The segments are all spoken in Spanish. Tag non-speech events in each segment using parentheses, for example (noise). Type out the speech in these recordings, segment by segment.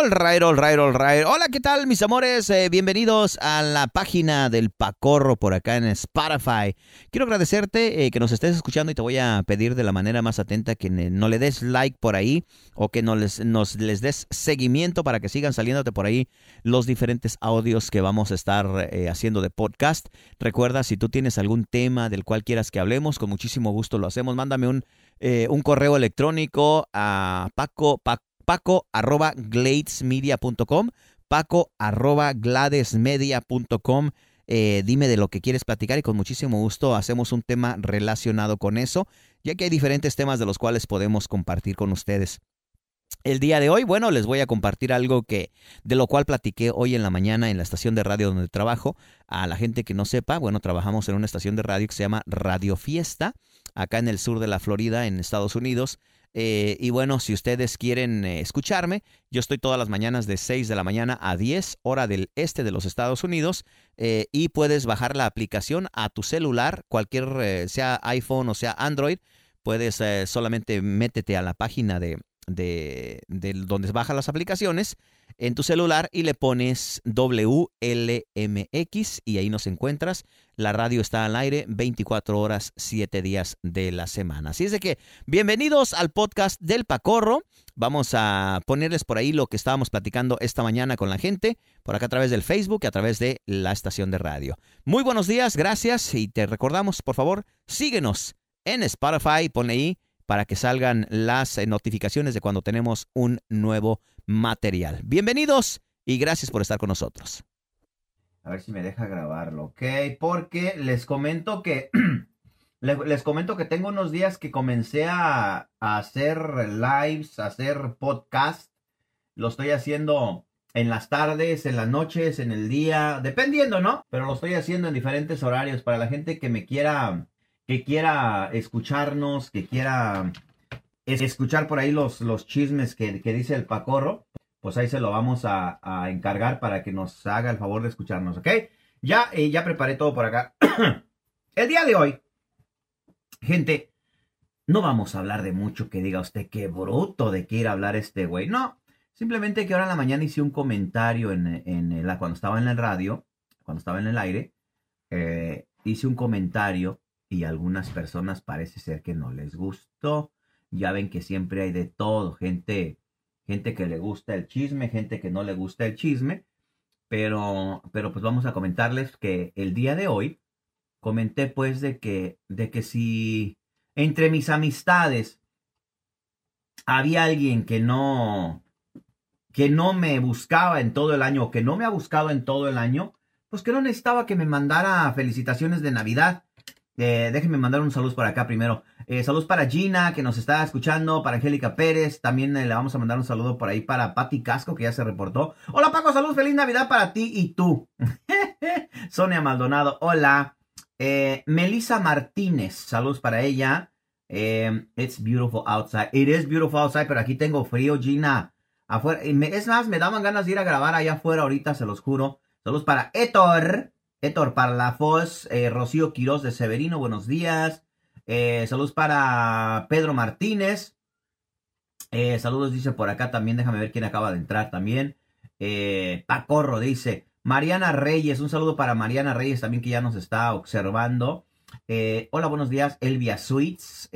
All right, all right, all right. Hola, ¿qué tal, mis amores? Eh, bienvenidos a la página del Pacorro por acá en Spotify. Quiero agradecerte eh, que nos estés escuchando y te voy a pedir de la manera más atenta que no le des like por ahí o que no les, nos les des seguimiento para que sigan saliéndote por ahí los diferentes audios que vamos a estar eh, haciendo de podcast. Recuerda, si tú tienes algún tema del cual quieras que hablemos, con muchísimo gusto lo hacemos. Mándame un, un correo electrónico a paco, paco paco arroba gladesmedia.com, paco arroba gladesmedia.com. Eh, dime de lo que quieres platicar y con muchísimo gusto hacemos un tema relacionado con eso, ya que hay diferentes temas de los cuales podemos compartir con ustedes. El día de hoy, bueno, les voy a compartir algo que de lo cual platiqué hoy en la mañana en la estación de radio donde trabajo. A la gente que no sepa, bueno, trabajamos en una estación de radio que se llama Radio Fiesta, acá en el sur de la Florida, en Estados Unidos. Eh, y bueno, si ustedes quieren eh, escucharme, yo estoy todas las mañanas de 6 de la mañana a 10 hora del este de los Estados Unidos eh, y puedes bajar la aplicación a tu celular, cualquier, sea iPhone o sea Android, puedes solamente métete a la página de, de, de donde bajan las aplicaciones en tu celular y le pones WLMX y ahí nos encuentras. La radio está al aire 24 horas, 7 días de la semana. Así es de que bienvenidos al podcast del Pacorro. Vamos a ponerles por ahí lo que estábamos platicando esta mañana con la gente, por acá a través del Facebook y a través de la estación de radio. Muy buenos días, gracias y te recordamos, por favor, síguenos en Spotify, pone ahí para que salgan las eh, notificaciones de cuando tenemos un nuevo material. Bienvenidos y gracias por estar con nosotros. A ver si me deja grabarlo, ¿ok? Porque les comento que (clears throat) les, comento que tengo unos días que comencé a, hacer lives, a hacer podcast. Lo estoy haciendo en las tardes, en las noches, en el día, dependiendo, ¿no? Pero lo estoy haciendo en diferentes horarios para la gente que me quiera que quiera escucharnos, que quiera escuchar por ahí los, los chismes que, dice el Pacorro, pues ahí se lo vamos a, encargar para que nos haga el favor de escucharnos, ¿ok? Ya, eh, ya preparé todo por acá. (clears throat) el día de hoy, gente, no vamos a hablar de mucho que diga usted qué bruto de qué ir a hablar este güey. No, simplemente que ahora en la mañana hice un comentario en, la, cuando estaba en el radio, cuando estaba en el aire, eh, hice un comentario y algunas personas parece ser que no les gustó. Ya ven que siempre hay de todo, gente, gente que le gusta el chisme, gente que no le gusta el chisme, pero, pero pues vamos a comentarles que el día de hoy comenté pues de que, de que si entre mis amistades había alguien que no, que no me buscaba en todo el año, o que no me ha buscado en todo el año, pues que no necesitaba que me mandara felicitaciones de Navidad eh, déjenme mandar un saludo para acá primero. Eh, saludos para Gina, que nos está escuchando, para Angélica Pérez. También eh, le vamos a mandar un saludo por ahí para Patti Casco, que ya se reportó. Hola Paco, saludos, feliz Navidad para ti y tú. (laughs) Sonia Maldonado, hola. Eh, Melissa Martínez, saludos para ella. it's beautiful outside. It is beautiful outside, pero aquí tengo frío, Gina. Afuera. es más, me daban ganas de ir a grabar allá afuera ahorita, se los juro. Saludos para Héctor. Héctor Parlafos, eh, Rocío Quiroz de Severino, buenos días. Eh, saludos para Pedro Martínez. Eh, saludos, dice por acá también. Déjame ver quién acaba de entrar también. Pacorro dice. Mariana Reyes, un saludo para Mariana Reyes también que ya nos está observando. hola, buenos días, Elvia Sweets.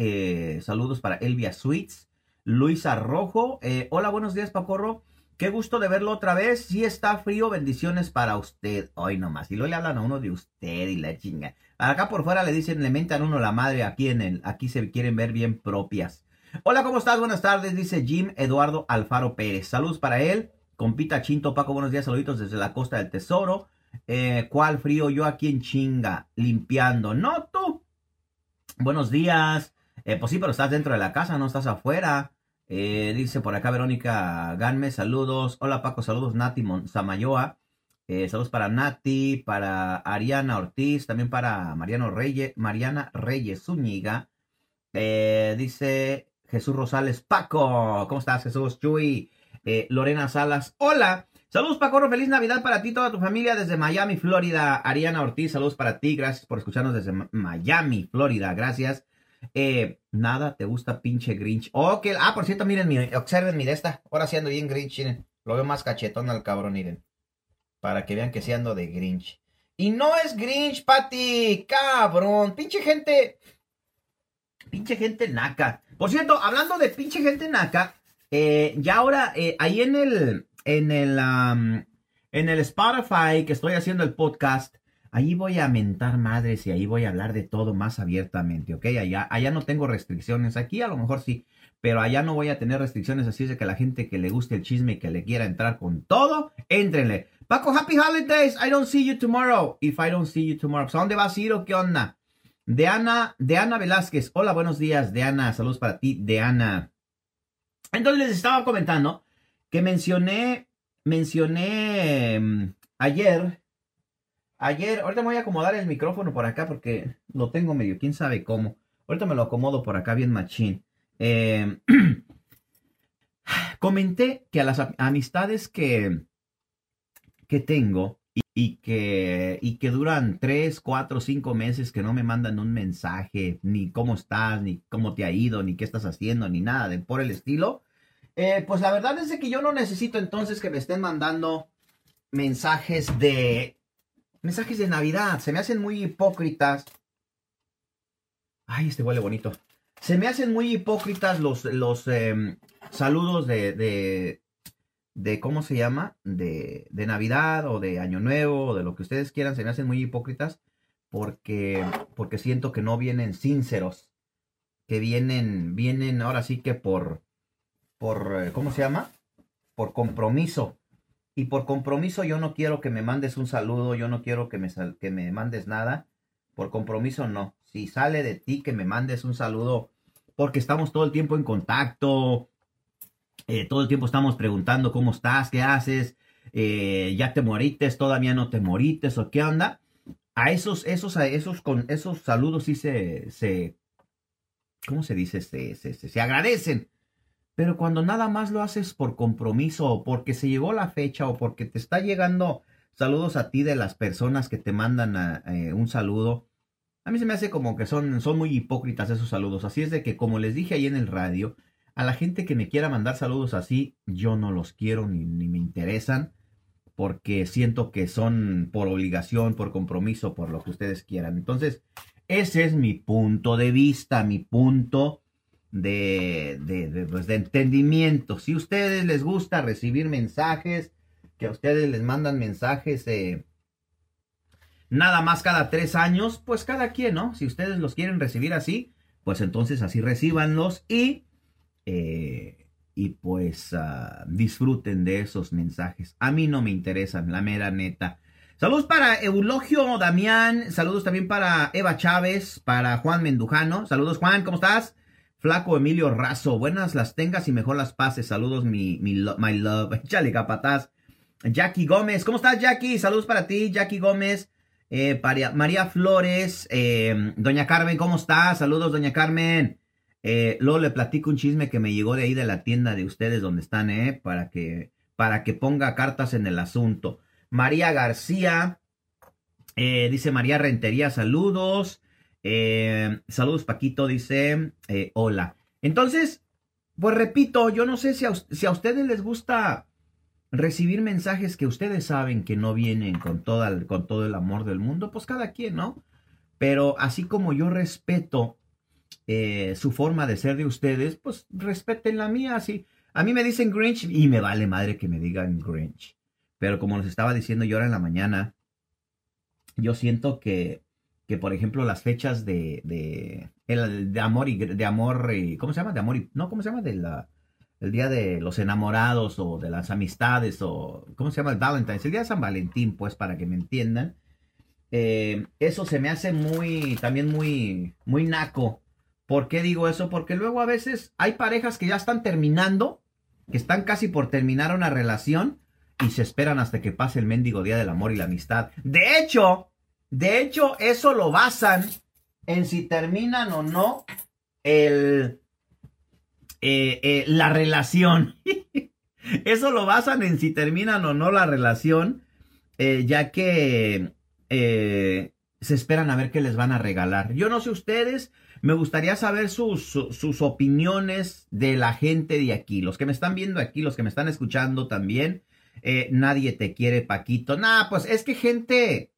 saludos para Elvia Sweets. Luisa Rojo. hola, buenos días, Pacorro. Qué gusto de verlo otra vez. Si está frío, bendiciones para usted. Hoy nomás. Y luego le hablan a uno de usted y la chinga. Acá por fuera le dicen, le mentan uno la madre. Aquí en el, aquí se quieren ver bien propias. Hola, ¿cómo estás? Buenas tardes, dice Jim Eduardo Alfaro Pérez. Saludos para él. Compita Chinto Paco, buenos días, saluditos desde la costa del tesoro. Eh, ¿Cuál frío? Yo aquí en chinga, limpiando. No tú. Buenos días. Eh, pues sí, pero estás dentro de la casa, no estás afuera. Eh, dice por acá Verónica Ganme, saludos. Hola Paco, saludos Nati Samayoa. Eh, saludos para Nati, para Ariana Ortiz, también para Mariano Reyes, Mariana Reyes Zúñiga. Eh, dice Jesús Rosales, Paco, ¿cómo estás Jesús? Chuy, Lorena Salas, hola. Saludos Paco, feliz Navidad para ti toda tu familia desde Miami, Florida. Ariana Ortiz, saludos para ti, gracias por escucharnos desde Miami, Florida, gracias. Eh, nada, te gusta pinche Grinch. Ok, ah, por cierto, miren, observen, miren esta. Ahora sí ando bien Grinch, miren. Lo veo más cachetón al cabrón, miren. Para que vean que sí ando de Grinch. Y no es Grinch, Patty. Cabrón. Pinche gente. Pinche gente naca. Por cierto, hablando de pinche gente naca. Eh, ya ahora, eh, ahí en el. En el. en el Spotify que estoy haciendo el podcast. Ahí voy a mentar madres y ahí voy a hablar de todo más abiertamente, ¿ok? Allá, allá no tengo restricciones. Aquí a lo mejor sí, pero allá no voy a tener restricciones. Así es que la gente que le guste el chisme y que le quiera entrar con todo, éntrenle. Paco, happy holidays. I don't see you tomorrow. If I don't see you tomorrow. ¿A dónde vas a ir o qué onda? De Ana, de Ana Velázquez. Hola, buenos días, de Ana. Saludos para ti, de Ana. Entonces les estaba comentando que mencioné, mencioné mm, ayer Ayer, ahorita me voy a acomodar el micrófono por acá porque lo tengo medio, quién sabe cómo. Ahorita me lo acomodo por acá bien machín. Em, (clears throat) comenté que a las amistades que, que tengo y, que, y que duran 3, 4, 5 meses que no me mandan un mensaje, ni cómo estás, ni cómo te ha ido, ni qué estás haciendo, ni nada de por el estilo, eh, pues la verdad es que yo no necesito entonces que me estén mandando mensajes de mensajes de Navidad. Se me hacen muy hipócritas. Ay, este huele bonito. Se me hacen muy hipócritas los, los em, saludos de, de, de, ¿cómo se llama? De, de Navidad o de Año Nuevo o de lo que ustedes quieran. Se me hacen muy hipócritas porque, porque siento que no vienen sinceros. Que vienen, vienen ahora sí que por, por, eh, ¿cómo se llama? Por compromiso. Y por compromiso yo no quiero que me mandes un saludo, yo no quiero que me, que me mandes nada. Por compromiso no. Si sale de ti que me mandes un saludo, porque estamos todo el tiempo en contacto, eh, todo el tiempo estamos preguntando cómo estás, qué haces, eh, ya te morites, todavía no te morites o qué onda. A esos, esos, a esos, con esos saludos sí se, se ¿cómo se dice? Se, se, se, se agradecen. Pero cuando nada más lo haces por compromiso o porque se llegó la fecha o porque te está llegando saludos a ti de las personas que te mandan eh, un saludo, a mí se me hace como que son, son muy hipócritas esos saludos. Así es de que, como les dije ahí en el radio, a la gente que me quiera mandar saludos así, yo no los quiero ni, ni me interesan porque siento que son por obligación, por compromiso, por lo que ustedes quieran. Entonces, ese es mi punto de vista, mi punto de, de, pues, de entendimiento. Si a ustedes les gusta recibir mensajes, que a ustedes les mandan mensajes eh, nada más cada tres años, pues cada quien, ¿no? Si ustedes los quieren recibir así, pues entonces así recibanlos y, eh, y pues ah, disfruten de esos mensajes. A mí no me interesan, la mera neta. Saludos para Eulogio Damián, saludos también para Eva Chávez, para Juan Mendujano. Saludos Juan, ¿cómo estás? Flaco Emilio Razo, buenas las tengas y mejor las pases. Saludos, mi, mi my love. (laughs) Chale, capataz. Jackie Gómez, ¿cómo estás, Jackie? Saludos para ti, Jackie Gómez. Eh, María Flores, eh, Doña Carmen, ¿cómo estás? Saludos, Doña Carmen. Eh, luego le platico un chisme que me llegó de ahí de la tienda de ustedes donde están, ¿eh? Para que, para que ponga cartas en el asunto. María García, eh, dice María Rentería, saludos. Eh, saludos, Paquito, dice, eh, hola. Entonces, pues repito, yo no sé si a, ustedes les gusta recibir mensajes que ustedes saben que no vienen con, toda, con todo el amor del mundo, pues cada quien, ¿no? Pero así como yo respeto eh, su forma de ser de ustedes, pues respeten la mía. Así. A mí me dicen Grinch y me vale madre que me digan Grinch. Pero como les estaba diciendo yo ahora en la mañana, yo siento que que por ejemplo las fechas de, de, el, de amor y de amor, y, ¿cómo se llama? De amor y, no, ¿cómo se llama? El día de los enamorados o de las amistades o, ¿cómo se llama? El Valentine's, el día de San Valentín, pues, para que me entiendan. Eh, eso se me hace muy, también muy, muy naco. ¿Por qué digo eso? Porque luego a veces hay parejas que ya están terminando, que están casi por terminar una relación y se esperan hasta que pase el mendigo día del amor y la amistad. De hecho, de hecho, eso lo basan en si terminan o no el, eh, eh, la relación. (laughs) eso lo basan en si terminan o no la relación, eh, ya que se esperan a ver qué les van a regalar. Yo no sé ustedes, Me gustaría saber sus, sus opiniones de la gente de aquí, los que me están viendo aquí, los que me están escuchando también. Nadie te quiere, Paquito. Nah, pues es que gente,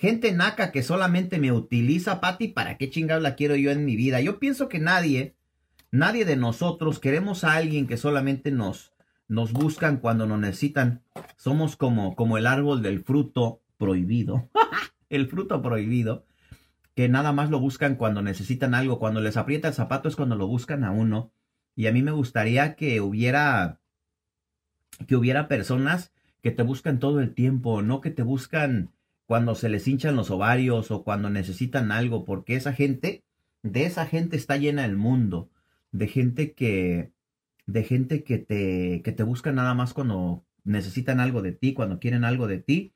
gente naca que solamente me utiliza, Pati, ¿para qué chingados la quiero yo en mi vida? Yo pienso que nadie, nadie de nosotros queremos a alguien que solamente nos, nos buscan cuando nos necesitan. Somos como, como el árbol del fruto prohibido. (laughs) el fruto prohibido que nada más lo buscan cuando necesitan algo, cuando les aprieta el zapato es cuando lo buscan a uno. Y a mí me gustaría que hubiera, que hubiera personas que te buscan todo el tiempo, no que te buscan cuando se les hinchan los ovarios o cuando necesitan algo, porque esa gente, de esa gente está llena el mundo, de gente que, de gente que te, que te busca nada más cuando necesitan algo de ti, cuando quieren algo de ti,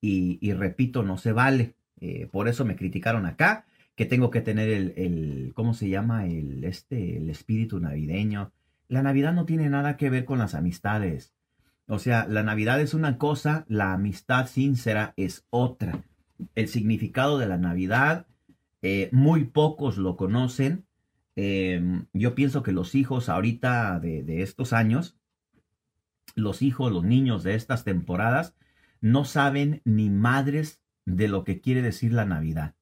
y, y repito, no se vale. Eh, por eso me criticaron acá, que tengo que tener el, el, ¿cómo se llama? El, este, el espíritu navideño. La Navidad no tiene nada que ver con las amistades. O sea, la Navidad es una cosa, la amistad sincera es otra. El significado de la Navidad, eh, muy pocos lo conocen. Em, yo pienso que los hijos ahorita de, de estos años, los hijos, los niños de estas temporadas, no saben ni madres de lo que quiere decir la Navidad.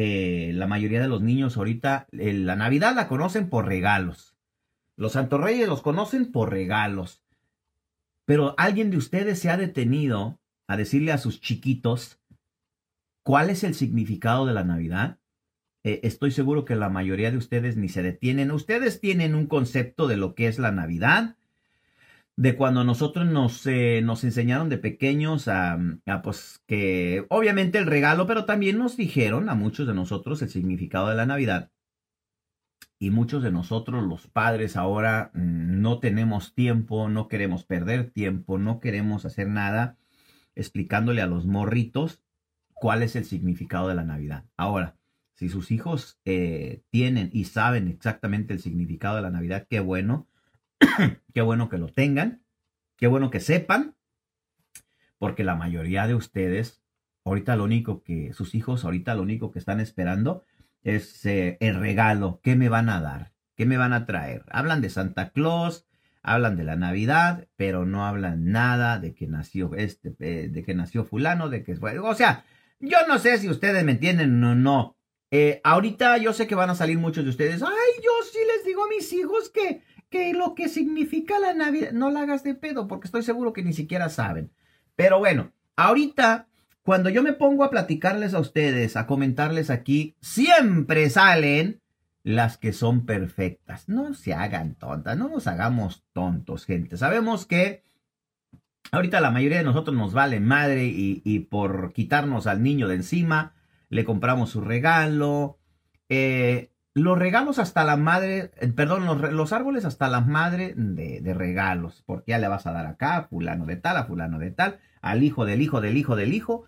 Eh, la mayoría de los niños ahorita, eh, la Navidad la conocen por regalos. Los Santos Reyes los conocen por regalos. Pero alguien de ustedes se ha detenido a decirle a sus chiquitos cuál es el significado de la Navidad. Eh, estoy seguro que la mayoría de ustedes ni se detienen. Ustedes tienen un concepto de lo que es la Navidad, de cuando nosotros nos, eh, nos enseñaron de pequeños a, a, pues que obviamente el regalo, pero también nos dijeron a muchos de nosotros el significado de la Navidad. Y muchos de nosotros, los padres, ahora mm, no tenemos tiempo, no queremos perder tiempo, no queremos hacer nada explicándole a los morritos cuál es el significado de la Navidad. Ahora, si sus hijos eh, tienen y saben exactamente el significado de la Navidad, qué bueno (clears throat) qué bueno que lo tengan, qué bueno que sepan, porque la mayoría de ustedes, ahorita lo único que, sus hijos, ahorita lo único que están esperando es eh, el regalo, ¿qué me van a dar? ¿Qué me van a traer? Hablan de Santa Claus, hablan de la Navidad, pero no hablan nada de que nació este, eh, de que nació fulano, de que fue, o sea, yo no sé si ustedes me entienden o no. Eh, ahorita yo sé que van a salir muchos de ustedes. Ay, yo sí les digo a mis hijos que que lo que significa la Navidad, no la hagas de pedo, porque estoy seguro que ni siquiera saben. Pero bueno, ahorita, cuando yo me pongo a platicarles a ustedes, a comentarles aquí, siempre salen las que son perfectas. No se hagan tontas, no nos hagamos tontos, gente. Sabemos que ahorita la mayoría de nosotros nos vale madre y, por quitarnos al niño de encima, le compramos su regalo. Eh, los regalos hasta la madre, eh, perdón, los, árboles hasta la madre de, regalos, porque ya le vas a dar acá a fulano de tal, a fulano de tal, al hijo del hijo del hijo del hijo,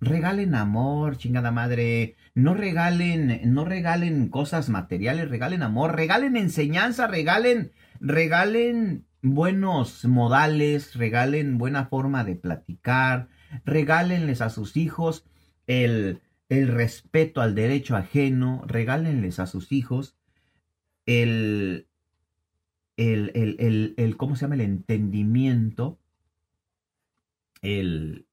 regalen amor, chingada madre, no regalen, no regalen cosas materiales, regalen amor, regalen enseñanza, regalen, regalen buenos modales, regalen buena forma de platicar, regálenles a sus hijos el el respeto al derecho ajeno, regálenles a sus hijos el, el, el, el, ¿cómo se llama? El entendimiento, el,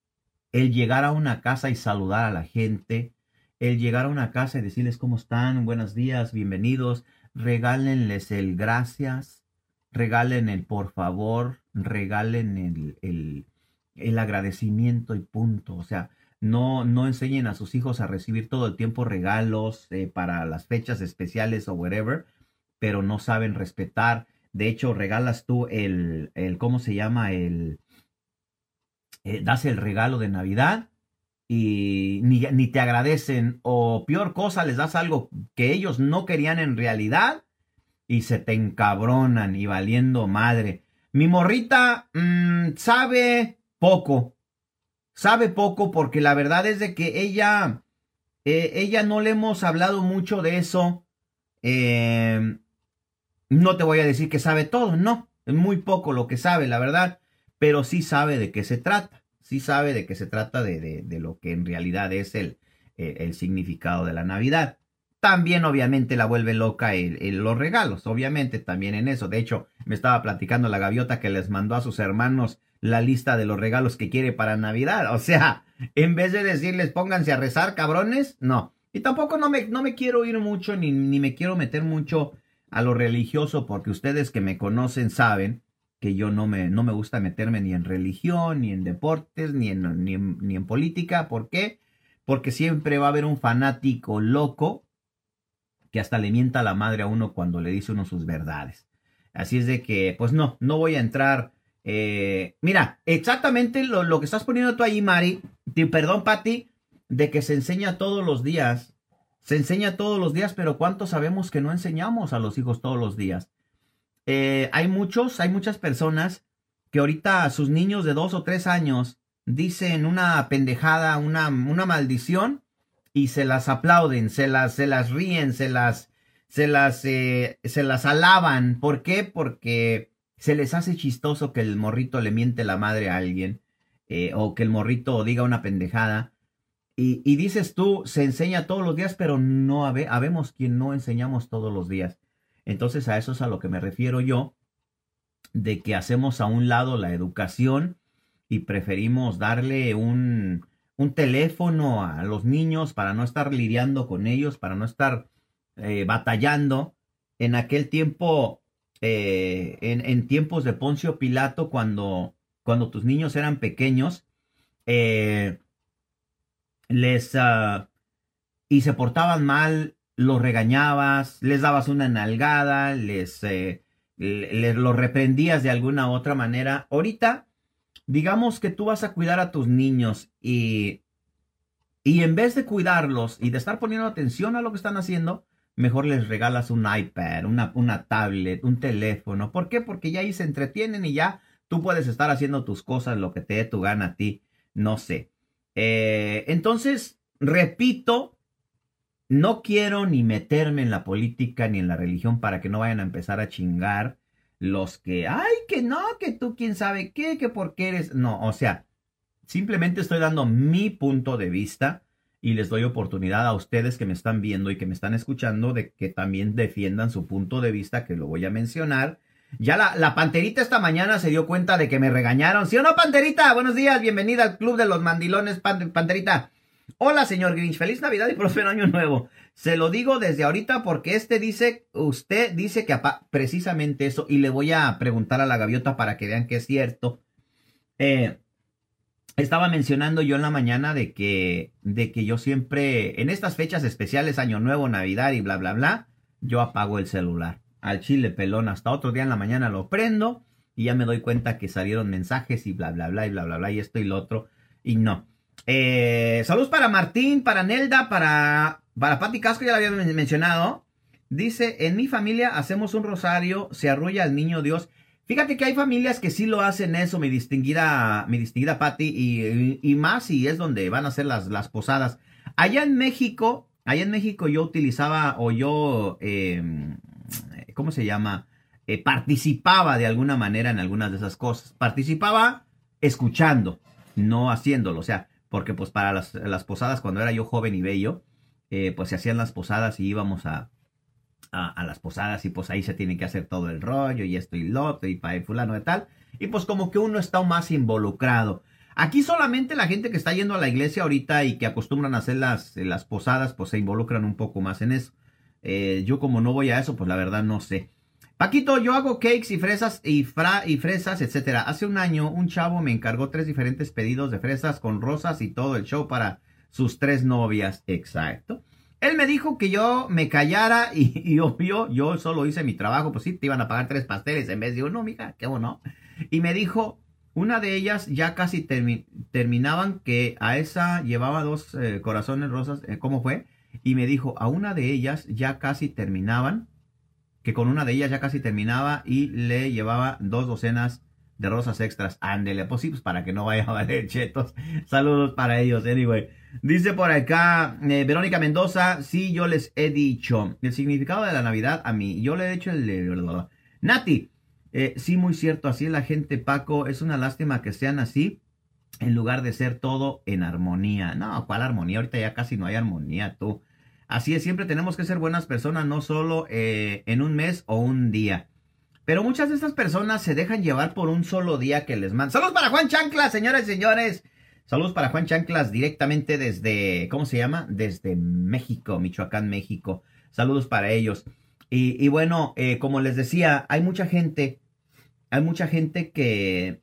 el llegar a una casa y saludar a la gente, el llegar a una casa y decirles cómo están, buenos días, bienvenidos, regálenles el gracias, regalen el por favor, regalen el, el, el agradecimiento y punto. O sea, no, no enseñen a sus hijos a recibir todo el tiempo regalos eh, para las fechas especiales o whatever, pero no saben respetar. De hecho, regalas tú el, el ¿cómo se llama? El, eh, das el regalo de Navidad y ni, ni, te agradecen o peor cosa, les das algo que ellos no querían en realidad y se te encabronan y valiendo madre. Mi morrita mm, sabe poco, sabe poco porque la verdad es de que ella, eh, ella no le hemos hablado mucho de eso. Eh, no te voy a decir que sabe todo, no, es muy poco lo que sabe, la verdad, pero sí sabe de qué se trata, sí sabe de qué se trata de, de, de lo que en realidad es el, el significado de la Navidad. También obviamente la vuelve loca el, los regalos, obviamente también en eso. De hecho, me estaba platicando la gaviota que les mandó a sus hermanos la lista de los regalos que quiere para Navidad. O sea, (laughs) en vez de decirles pónganse a rezar, cabrones, no. Y tampoco no me, no me quiero ir mucho ni, ni me quiero meter mucho a lo religioso porque ustedes que me conocen saben que yo no me, no me gusta meterme ni en religión, ni en deportes, ni en, ni ni en política. ¿Por qué? Porque siempre va a haber un fanático loco que hasta le mienta a la madre a uno cuando le dice uno sus verdades. Así es de que, pues no, no voy a entrar. Eh, mira, exactamente lo, lo, que estás poniendo tú ahí, Mari, perdón, Patti, de que se enseña todos los días. Se enseña todos los días, pero ¿cuántos sabemos que no enseñamos a los hijos todos los días? Eh, hay muchos, hay muchas personas que ahorita sus niños de dos o tres años dicen una pendejada, una, una maldición, y se las aplauden, se las, se las ríen, se las, se las, eh, se las alaban. ¿Por qué? Porque se les hace chistoso que el morrito le miente la madre a alguien eh, o que el morrito diga una pendejada. Y, y, dices tú, se enseña todos los días, pero no habe, habemos quien no enseñamos todos los días. Entonces a eso es a lo que me refiero yo, de que hacemos a un lado la educación y preferimos darle un, un teléfono a los niños para no estar lidiando con ellos, para no estar eh, batallando. En aquel tiempo, eh, en, en, tiempos de Poncio Pilato, cuando, cuando tus niños eran pequeños, eh, les... Uh, y se portaban mal, los regañabas, les dabas una nalgada, les, eh, les los reprendías de alguna otra manera. Ahorita digamos que tú vas a cuidar a tus niños y, y en vez de cuidarlos y de estar poniendo atención a lo que están haciendo, mejor les regalas un iPad, una, una tablet, un teléfono. ¿Por qué? Porque ya ahí se entretienen y ya tú puedes estar haciendo tus cosas, lo que te dé tu gana a ti, no sé. Eh, entonces, repito, no quiero ni meterme en la política ni en la religión para que no vayan a empezar a chingar los que, ay, que no, que tú quién sabe qué, que por qué eres. No, o sea, simplemente estoy dando mi punto de vista y les doy oportunidad a ustedes que me están viendo y que me están escuchando de que también defiendan su punto de vista, que lo voy a mencionar. Ya la, la panterita esta mañana se dio cuenta de que me regañaron. ¿Sí o no, panterita? Buenos días, bienvenida al Club de los Mandilones, panterita. Hola, señor Grinch, feliz Navidad y próspero año nuevo. Se lo digo desde ahorita porque este dice, usted dice que precisamente eso, y le voy a preguntar a la gaviota para que vean que es cierto. Eh, estaba mencionando yo en la mañana de que, de que yo siempre, en estas fechas especiales, Año Nuevo, Navidad y bla, bla, bla, yo apago el celular. Al chile pelón, hasta otro día en la mañana lo prendo y ya me doy cuenta que salieron mensajes y bla, bla, bla, y bla, bla, bla, y esto y lo otro. Y no. Eh, saludos para Martín, para Nelda, para, para Pati Casco, ya la había mencionado. Dice, en mi familia hacemos un rosario, se arrulla al niño Dios. Fíjate que hay familias que sí lo hacen eso, mi distinguida, mi distinguida Patti, y, más y es donde van a ser las, las posadas. Allá en México, allá en México yo utilizaba o yo, eh, ¿cómo se llama? Eh, participaba de alguna manera en algunas de esas cosas. Participaba escuchando, no haciéndolo. O sea, porque pues para las, posadas, cuando era yo joven y bello, eh, pues se hacían las posadas y íbamos a, a, las posadas y pues ahí se tiene que hacer todo el rollo y esto y lo otro y para el fulano de tal. Y pues como que uno está más involucrado. Aquí solamente la gente que está yendo a la iglesia ahorita y que acostumbran a hacer las, las posadas, pues se involucran un poco más en eso. Eh, yo como no voy a eso, pues la verdad no sé. Paquito, yo hago cakes y fresas y, fra y fresas, etcétera. Hace un año un chavo me encargó tres diferentes pedidos de fresas con rosas y todo el show para sus tres novias. Exacto. Él me dijo que yo me callara y, obvio, yo solo hice mi trabajo. Pues sí, te iban a pagar tres pasteles en vez de uno, mija, qué bueno. Y me dijo, una de ellas ya casi terminaban, que a esa llevaba dos eh, corazones rosas. Eh, ¿Cómo fue? Y me dijo, a una de ellas ya casi terminaban que con una de ellas ya casi terminaba y le llevaba dos docenas de rosas extras. Ándele, pues sí, pues para que no vaya a valer chetos. (laughs) Saludos para ellos, anyway. Dice por acá eh, Verónica Mendoza, sí, yo les he dicho el significado de la Navidad a mí. Yo le he dicho el... Nati, eh, sí, muy cierto, así es la gente, Paco. Es una lástima que sean así. en lugar de ser todo en armonía. No, ¿cuál armonía? Ahorita ya casi no hay armonía, tú. Así es, siempre tenemos que ser buenas personas, no solo eh, en un mes o un día. Pero muchas de estas personas se dejan llevar por un solo día que les mandan. Saludos para Juan Chanclas, señores y señores. Saludos para Juan Chanclas directamente desde, ¿cómo se llama? Desde México, Michoacán, México. Saludos para ellos. Y, bueno, eh, como les decía, hay mucha gente, hay mucha gente que,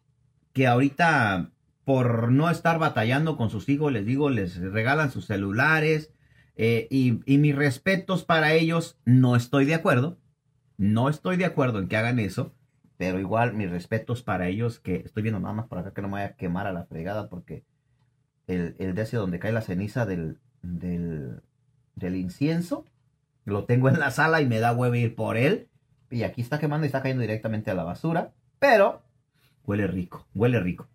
que ahorita por no estar batallando con sus hijos, les digo, les regalan sus celulares. Eh, y, mis respetos para ellos, no estoy de acuerdo. No estoy de acuerdo en que hagan eso. Pero igual mis respetos para ellos, que estoy viendo nada más por acá que no me vaya a quemar a la fregada, porque el, el donde cae la ceniza del, del, del incienso, lo tengo en la sala y me da huevo ir por él. Y aquí está quemando y está cayendo directamente a la basura. Pero huele rico, huele rico.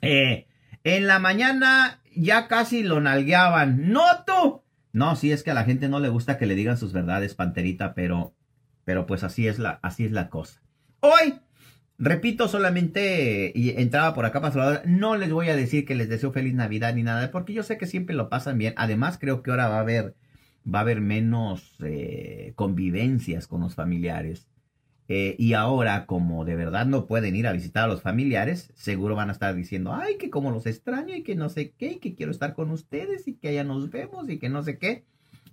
Eh, en la mañana ya casi lo nalgueaban. ¡No tú! No, sí es que a la gente no le gusta que le digan sus verdades, panterita, pero, pero pues así es la, así es la cosa. Hoy, repito, solamente y entraba por acá para. No les voy a decir que les deseo feliz Navidad ni nada, porque yo sé que siempre lo pasan bien. Además, creo que ahora va a haber, va a haber menos eh, convivencias con los familiares. Eh, y ahora, como de verdad no pueden ir a visitar a los familiares, seguro van a estar diciendo, ay, que como los extraño y que no sé qué, y que quiero estar con ustedes y que allá nos vemos y que no sé qué.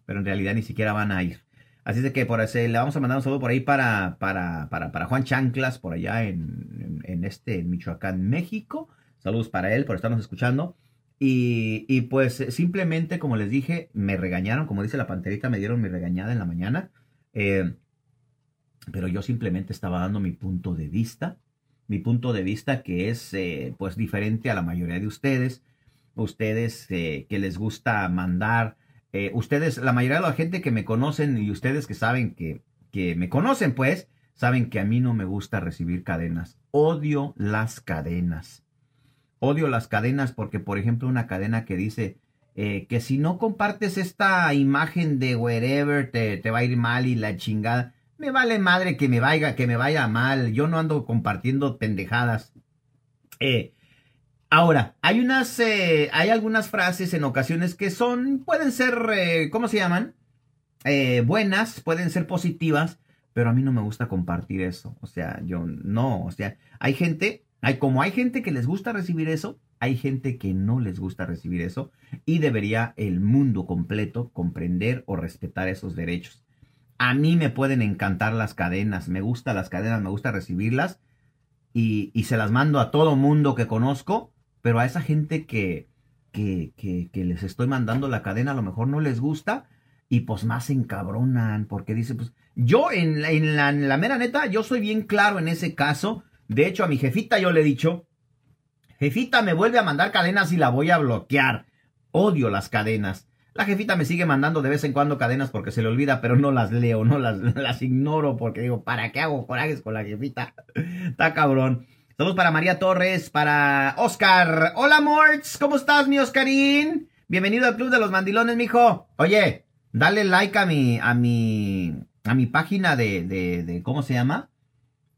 Pero en realidad ni siquiera van a ir. Así de que por ese, le vamos a mandar un saludo por ahí para, para, para, para Juan Chanclas, por allá en, en, este, Michoacán, México. Saludos para él por estarnos escuchando. Y, y, pues simplemente, como les dije, me regañaron, como dice la panterita, me dieron mi regañada en la mañana. Eh, pero yo simplemente estaba dando mi punto de vista, mi punto de vista que es eh, pues diferente a la mayoría de ustedes, ustedes eh, que les gusta mandar, eh, ustedes, la mayoría de la gente que me conocen y ustedes que saben que, que me conocen pues, saben que a mí no me gusta recibir cadenas, odio las cadenas. Odio las cadenas porque, por ejemplo, una cadena que dice, que si no compartes esta imagen de wherever te, te, va a ir mal y la chingada. Me vale madre que me vaya, que me vaya mal. Yo no ando compartiendo pendejadas. Eh, ahora, hay unas, eh, hay algunas frases en ocasiones que son, pueden ser, eh, ¿cómo se llaman? Eh, buenas, pueden ser positivas, pero a mí no me gusta compartir eso. O sea, yo no, o sea, hay gente, hay como hay gente que les gusta recibir eso, hay gente que no les gusta recibir eso y debería el mundo completo comprender o respetar esos derechos. A mí me pueden encantar las cadenas, me gustan las cadenas, me gusta recibirlas y, se las mando a todo mundo que conozco, pero a esa gente que, que, que, que, les estoy mandando la cadena a lo mejor no les gusta y pues más se encabronan porque dice, pues yo en la, en, la, en la mera neta, yo soy bien claro en ese caso. De hecho, a mi jefita yo le he dicho, jefita me vuelve a mandar cadenas y la voy a bloquear. Odio las cadenas. La jefita me sigue mandando de vez en cuando cadenas porque se le olvida, pero no las leo, no las, (laughs) las ignoro porque digo, ¿para qué hago corajes con la jefita? (laughs) Está cabrón. Saludos para María Torres, para Oscar. Hola, Morts, ¿cómo estás, mi Oscarín? Bienvenido al Club de los Mandilones, mijo. Oye, dale like a mi, a mi, a mi página de, de, ¿cómo se llama?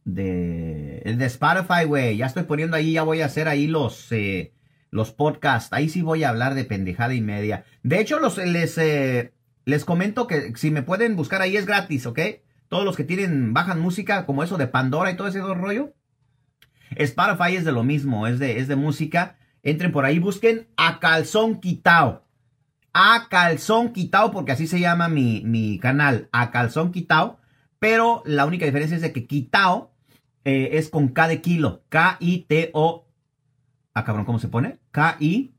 De, de Spotify, güey. Ya estoy poniendo ahí, ya voy a hacer ahí los, eh, los podcasts. Ahí sí voy a hablar de pendejada y media. De hecho, los, les, eh, les comento que si me pueden buscar ahí es gratis, ¿ok? Todos los que tienen, bajan música como eso de Pandora y todo ese rollo. Spotify es de lo mismo, es de, es de música. Entren por ahí, busquen a calzón quitao. A calzón quitao, porque así se llama mi, mi canal, a calzón quitao. Pero la única diferencia es de que quitao eh, es con K de kilo. K-I-T-O Ah, cabrón, ¿cómo se pone? K-I-T-A-O.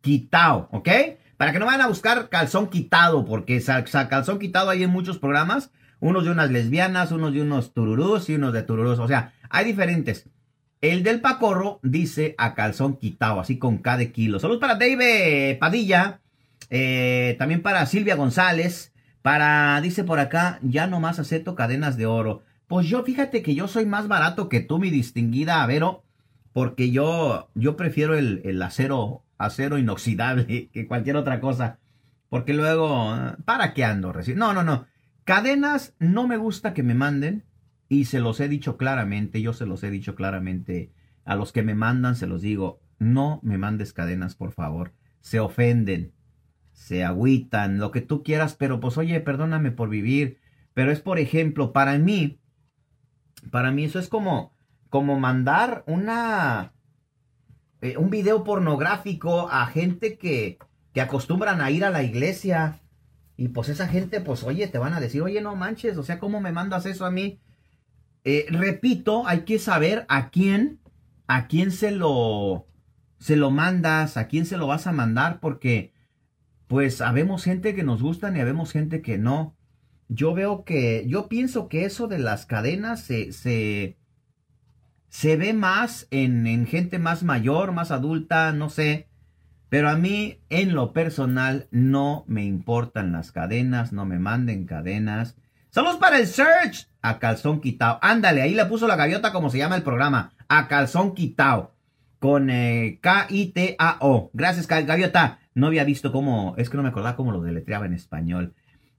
Quitao, ¿ok? Para que no vayan a buscar calzón quitado, porque calzón quitado hay en muchos programas. Unos de unas lesbianas, unos de unos tururús y unos de tururús. O sea, hay diferentes. El del Pacorro dice a calzón quitado, así con K de kilo. Saludos para Dave Padilla. Eh, también para Silvia González. Para, dice por acá, ya nomás acepto cadenas de oro. Pues yo, fíjate que yo soy más barato que tú, mi distinguida Avero porque yo, yo prefiero el, el acero, acero inoxidable (laughs) que cualquier otra cosa. Porque luego, ¿para qué ando? No, no, no. Cadenas no me gusta que me manden. Y se los he dicho claramente, yo se los he dicho claramente a los que me mandan se los digo, no me mandes cadenas, por favor. Se ofenden, se agüitan, lo que tú quieras, pero pues oye, perdóname por vivir. Pero es, por ejemplo, para mí, para mí eso es como, como mandar una, eh, un video pornográfico a gente que, que acostumbran a ir a la iglesia. Y pues esa gente, pues oye, te van a decir, oye, no manches, o sea, ¿cómo me mandas eso a mí? Eh, repito, hay que saber a quién, a quién se lo, se lo mandas, a quién se lo vas a mandar, porque pues habemos gente que nos gustan y habemos gente que no. Yo veo que, yo pienso que eso de las cadenas se, se, se ve más en, en gente más mayor, más adulta, no sé. Pero a mí, en lo personal, no me importan las cadenas, no me manden cadenas. Somos para el search a calzón quitado. Ándale, ahí le puso la gaviota como se llama el programa. A calzón quitado. Con eh, K-I-T-A-O. Gracias, gaviota. No había visto cómo, es que no me acordaba cómo lo deletreaba en español.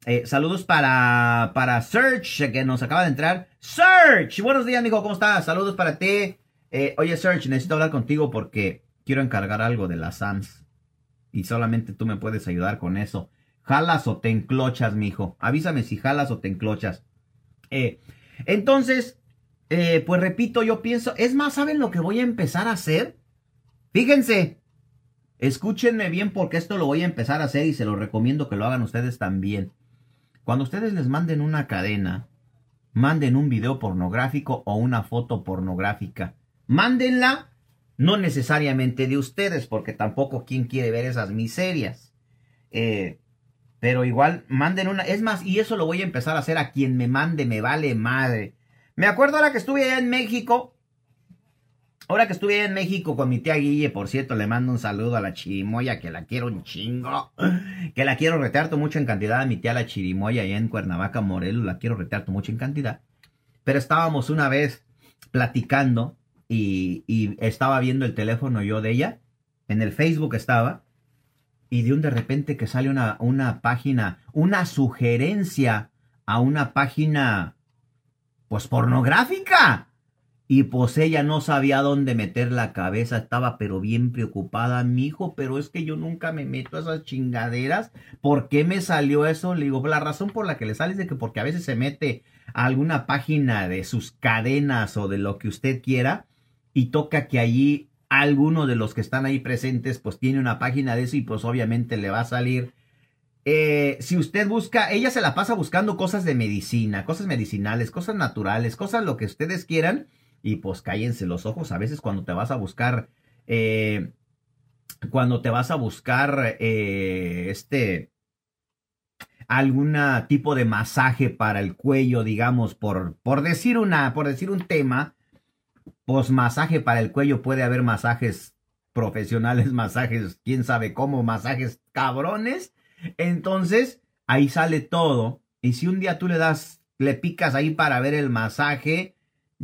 Eh, saludos para, para Search, que nos acaba de entrar. Search, buenos días, amigo, ¿cómo estás? Saludos para ti. Eh, oye, Search, necesito hablar contigo porque quiero encargar algo de las SAMS. Y solamente tú me puedes ayudar con eso. ¿Jalas o te enclochas, mijo? Avísame si jalas o te enclochas. Eh, entonces, eh, pues repito, yo pienso, es más, ¿saben lo que voy a empezar a hacer? Fíjense, escúchenme bien porque esto lo voy a empezar a hacer y se lo recomiendo que lo hagan ustedes también. Cuando ustedes les manden una cadena, manden un video pornográfico o una foto pornográfica. Mándenla, no necesariamente de ustedes, porque tampoco quien quiere ver esas miserias. Eh, pero igual, manden una. Es más, y eso lo voy a empezar a hacer a quien me mande, me vale madre. Me acuerdo ahora que estuve allá en México. Ahora que estuve en México con mi tía Guille, por cierto, le mando un saludo a la chirimoya, que la quiero un chingo. Que la quiero retearto mucho en cantidad. A mi tía la chirimoya allá en Cuernavaca, Morelos, la quiero retearto mucho en cantidad. Pero estábamos una vez platicando y, y estaba viendo el teléfono yo de ella. En el Facebook estaba y de un de repente que sale una, una página, una sugerencia a una página, pues pornográfica. Y pues ella no sabía dónde meter la cabeza, estaba pero bien preocupada, mi hijo, pero es que yo nunca me meto a esas chingaderas. ¿Por qué me salió eso? Le digo, la razón por la que le sale es de que porque a veces se mete a alguna página de sus cadenas o de lo que usted quiera y toca que allí alguno de los que están ahí presentes pues tiene una página de eso y pues obviamente le va a salir. Eh, si usted busca, ella se la pasa buscando cosas de medicina, cosas medicinales, cosas naturales, cosas lo que ustedes quieran y pues cállense los ojos a veces cuando te vas a buscar, eh, cuando te vas a buscar eh, este algún tipo de masaje para el cuello, digamos, por, por decir una, por decir un tema, pues masaje para el cuello, puede haber masajes profesionales, (laughs) masajes, quién sabe cómo, masajes cabrones. Entonces, ahí sale todo. Y si un día tú le das, le picas ahí para ver el masaje,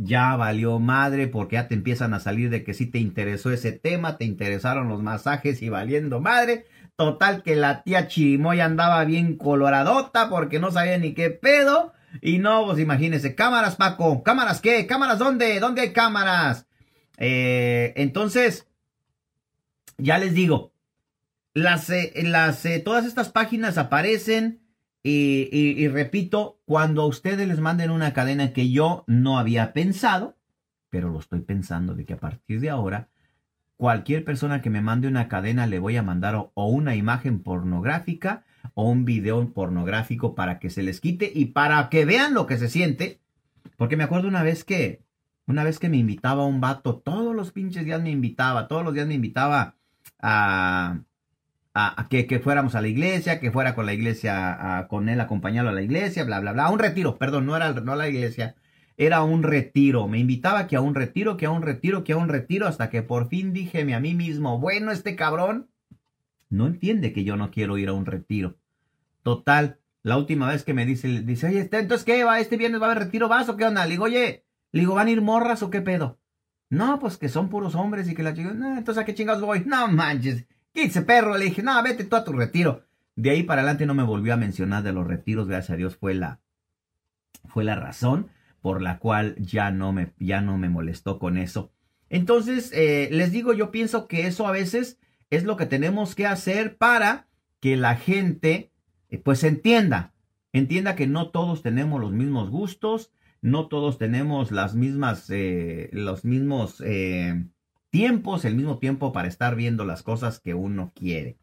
ya valió madre porque ya te empiezan a salir de que sí te interesó ese tema, te interesaron los masajes y valiendo madre. Total que la tía Chirimoya andaba bien coloradota porque no sabía ni qué pedo. Y no, pues imagínense, cámaras, Paco. ¿Cámaras qué? ¿Cámaras dónde? ¿Dónde hay cámaras? Eh, entonces, ya les digo, las, eh, las, eh, todas estas páginas aparecen y, repito, cuando a ustedes les manden una cadena que yo no había pensado, pero lo estoy pensando de que a partir de ahora, cualquier persona que me mande una cadena le voy a mandar o una imagen pornográfica o un video pornográfico para que se les quite y para que vean lo que se siente. Porque me acuerdo una vez que, una vez que me invitaba un vato, todos los pinches días me invitaba, todos los días me invitaba a, a, que, fuéramos a la iglesia, que fuera con la iglesia, a, con él acompañarlo a la iglesia, bla, bla, bla. A un retiro, perdón, no era no la iglesia, era un retiro. Me invitaba que a un retiro, que a un retiro, que a un retiro, hasta que por fin dije a mí mismo, bueno, este cabrón no entiende que yo no quiero ir a un retiro. Total, la última vez que me dice, dice, oye, este, entonces, ¿qué va? ¿Este viernes va a haber retiro? ¿Vas o qué onda? Le digo, oye, le digo, ¿van a ir morras o qué pedo? No, pues que son puros hombres y que la chica, no, entonces, ¿a qué chingados voy? No manches, quítese perro. Le dije, no, vete tú a tu retiro. De ahí para adelante no me volvió a mencionar de los retiros, gracias a Dios fue la, fue la razón por la cual ya no me, ya no me molestó con eso. Entonces, eh, les digo, yo pienso que eso a veces es lo que tenemos que hacer para que la gente eh, pues entienda, entienda que no todos tenemos los mismos gustos, no todos tenemos las mismas, eh, los mismos tiempos, el mismo tiempo para estar viendo las cosas que uno quiere.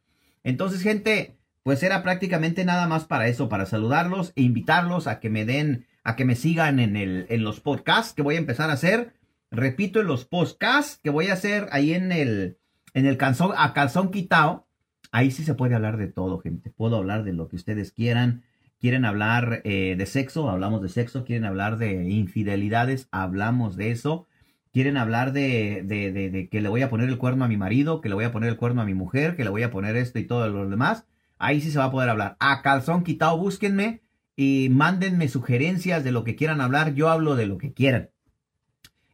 Entonces, gente, pues era prácticamente nada más para eso, para saludarlos e invitarlos a que me den, a que me sigan en, el, en los podcasts que voy a empezar a hacer. Repito, en los podcasts que voy a hacer ahí en el, en el calzón, a calzón quitado. Ahí sí se puede hablar de todo, gente. Puedo hablar de lo que ustedes quieran. Quieren hablar eh, de sexo, hablamos de sexo. Quieren hablar de infidelidades, hablamos de eso. Quieren hablar de, de, de, que le voy a poner el cuerno a mi marido, que le voy a poner el cuerno a mi mujer, que le voy a poner esto y todo lo demás. Ahí sí se va a poder hablar. A calzón quitado, búsquenme y mándenme sugerencias de lo que quieran hablar. Yo hablo de lo que quieran.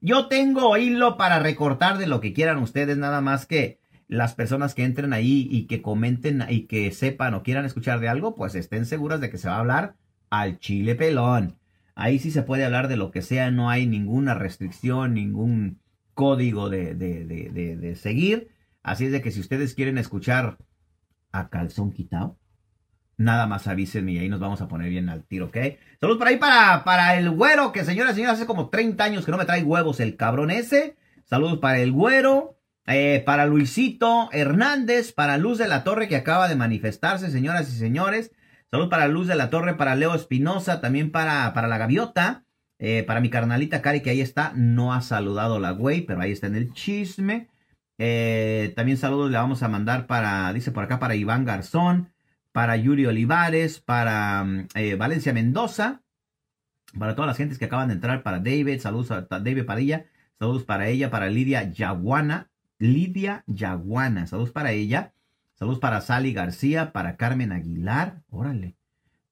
Yo tengo hilo para recortar de lo que quieran ustedes, nada más que las personas que entren ahí y que comenten y que sepan o quieran escuchar de algo, pues estén seguras de que se va a hablar al chile pelón. Ahí sí se puede hablar de lo que sea, no hay ninguna restricción, ningún código de, de, de, de seguir. Así es de que si ustedes quieren escuchar a calzón quitado, nada más avísenme y ahí nos vamos a poner bien al tiro, ¿ok? Saludos por ahí para, para el güero, que señoras y señores, hace como 30 años que no me trae huevos el cabrón ese. Saludos para el güero, eh, para Luisito Hernández, para Luz de la Torre que acaba de manifestarse, señoras y señores. Saludos para Luz de la Torre, para Leo Espinosa, también para, para la Gaviota, eh, para mi carnalita Cari que ahí está. No ha saludado la güey, pero ahí está en el chisme. Eh, también saludos le vamos a mandar para, dice por acá, para Iván Garzón, para Yuri Olivares, para eh, Valencia Mendoza, para todas las gentes que acaban de entrar, para David, saludos a David Padilla, saludos para ella, para Lidia Yaguana, Lidia Yaguana, saludos para ella, saludos para Sally García, para Carmen Aguilar, órale,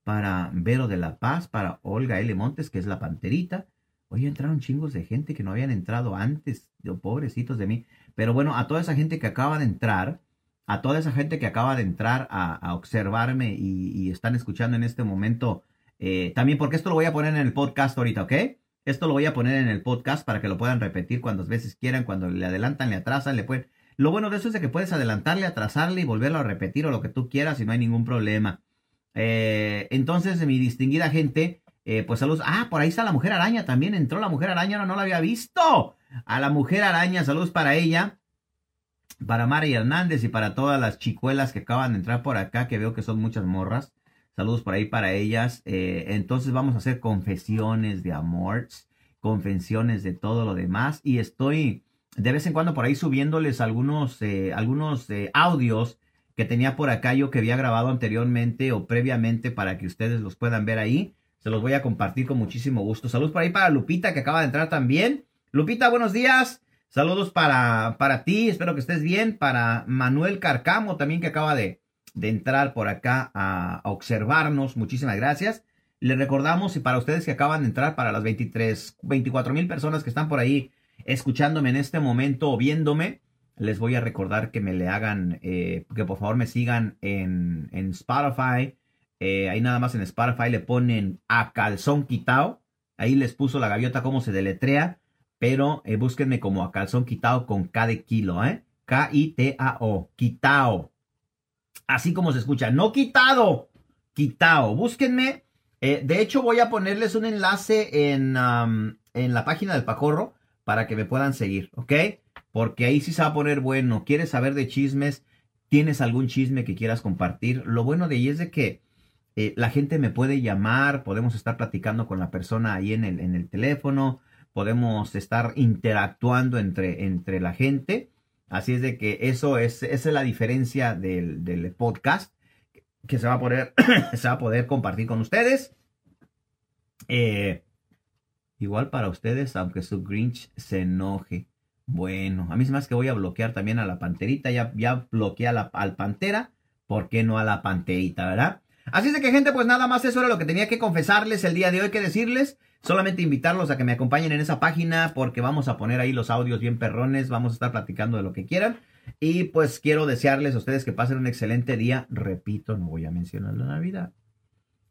para Vero de la Paz, para Olga L. Montes, que es la panterita. Oye, entraron chingos de gente que no habían entrado antes, pobrecitos de mí. Pero bueno, a toda esa gente que acaba de entrar, a toda esa gente que acaba de entrar a, observarme y, y, están escuchando en este momento, eh, también porque esto lo voy a poner en el podcast ahorita, ¿ok? Esto lo voy a poner en el podcast para que lo puedan repetir cuantas veces quieran, cuando le adelantan, le atrasan, le pueden... Lo bueno de eso es de que puedes adelantarle, atrasarle y volverlo a repetir o lo que tú quieras y no hay ningún problema. Eh, entonces, mi distinguida gente, eh, pues saludos. Ah, por ahí está la mujer araña también. Entró la mujer araña, no, no la había visto. A la mujer araña, saludos para ella. Para Mari Hernández y para todas las chicuelas que acaban de entrar por acá, que veo que son muchas morras. Saludos por ahí para ellas. Eh, entonces vamos a hacer confesiones de amor, confesiones de todo lo demás. Y estoy de vez en cuando por ahí subiéndoles algunos, eh, algunos eh, audios que tenía por acá yo que había grabado anteriormente o previamente para que ustedes los puedan ver ahí. Se los voy a compartir con muchísimo gusto. Saludos por ahí para Lupita que acaba de entrar también. Lupita, buenos días. Saludos para, para ti, espero que estés bien. Para Manuel Carcamo también que acaba de, de entrar por acá a, a, observarnos. Muchísimas gracias. Les recordamos y para ustedes que acaban de entrar, para las 23, 24 mil personas que están por ahí escuchándome en este momento o viéndome, les voy a recordar que me le hagan, eh, que por favor me sigan en, en Spotify. Eh, ahí nada más en Spotify le ponen a calzón quitado. Ahí les puso la gaviota cómo se deletrea pero eh, búsquenme como a calzón quitado con K de kilo, ¿eh? K-I-T-A-O, quitao. Así como se escucha, no quitado, quitao. Búsquenme. De hecho, voy a ponerles un enlace en, en la página del Pacorro para que me puedan seguir, ¿ok? Porque ahí sí se va a poner bueno. ¿Quieres saber de chismes? ¿Tienes algún chisme que quieras compartir? Lo bueno de ahí es de que eh, la gente me puede llamar, podemos estar platicando con la persona ahí en el, en el teléfono podemos estar interactuando entre, entre la gente. Así es de que eso es, esa es la diferencia del, del podcast que se va a poder, (coughs) se va a poder compartir con ustedes. Eh, igual para ustedes, aunque su Grinch se enoje. Bueno, a mí me hace que voy a bloquear también a la panterita. Ya, ya bloqueé a la, al pantera. ¿Por qué no a la panterita, verdad? Así es de que, gente, pues nada más eso era lo que tenía que confesarles el día de hoy, que decirles. Solamente invitarlos a que me acompañen en esa página porque vamos a poner ahí los audios bien perrones, vamos a estar platicando de lo que quieran. Y pues quiero desearles a ustedes que pasen un excelente día. Repito, no voy a mencionar la Navidad.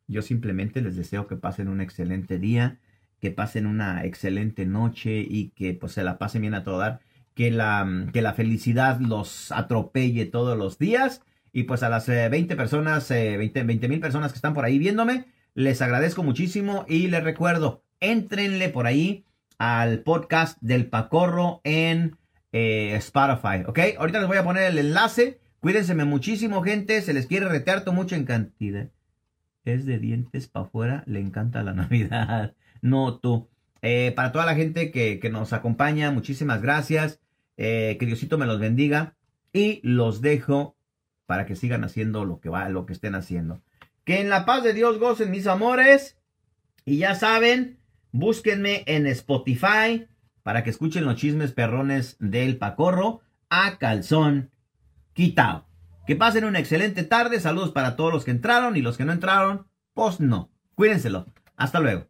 Yo simplemente les deseo que pasen un excelente día, que pasen una excelente noche y que pues se la pasen bien a todo dar. que la, que la felicidad los atropelle todos los días. Y pues a las 20 personas, 20 mil personas que están por ahí viéndome, les agradezco muchísimo y les recuerdo, entrenle por ahí al podcast del Pacorro en eh, Spotify, ¿ok? Ahorita les voy a poner el enlace. Cuídense muchísimo, gente. Se les quiere retearto mucho en cantidad. Es de dientes para afuera. Le encanta la (laughs) Navidad. No tú. Eh, para toda la gente que, nos acompaña, muchísimas gracias. Eh, que Diosito me los bendiga. Y los dejo para que sigan haciendo lo que va, lo que estén haciendo. Que en la paz de Dios gocen mis amores. Y ya saben, búsquenme en Spotify para que escuchen los chismes perrones del Pacorro a calzón quitado. Que pasen una excelente tarde. Saludos para todos los que entraron y los que no entraron, pues no. Cuídenselo. Hasta luego.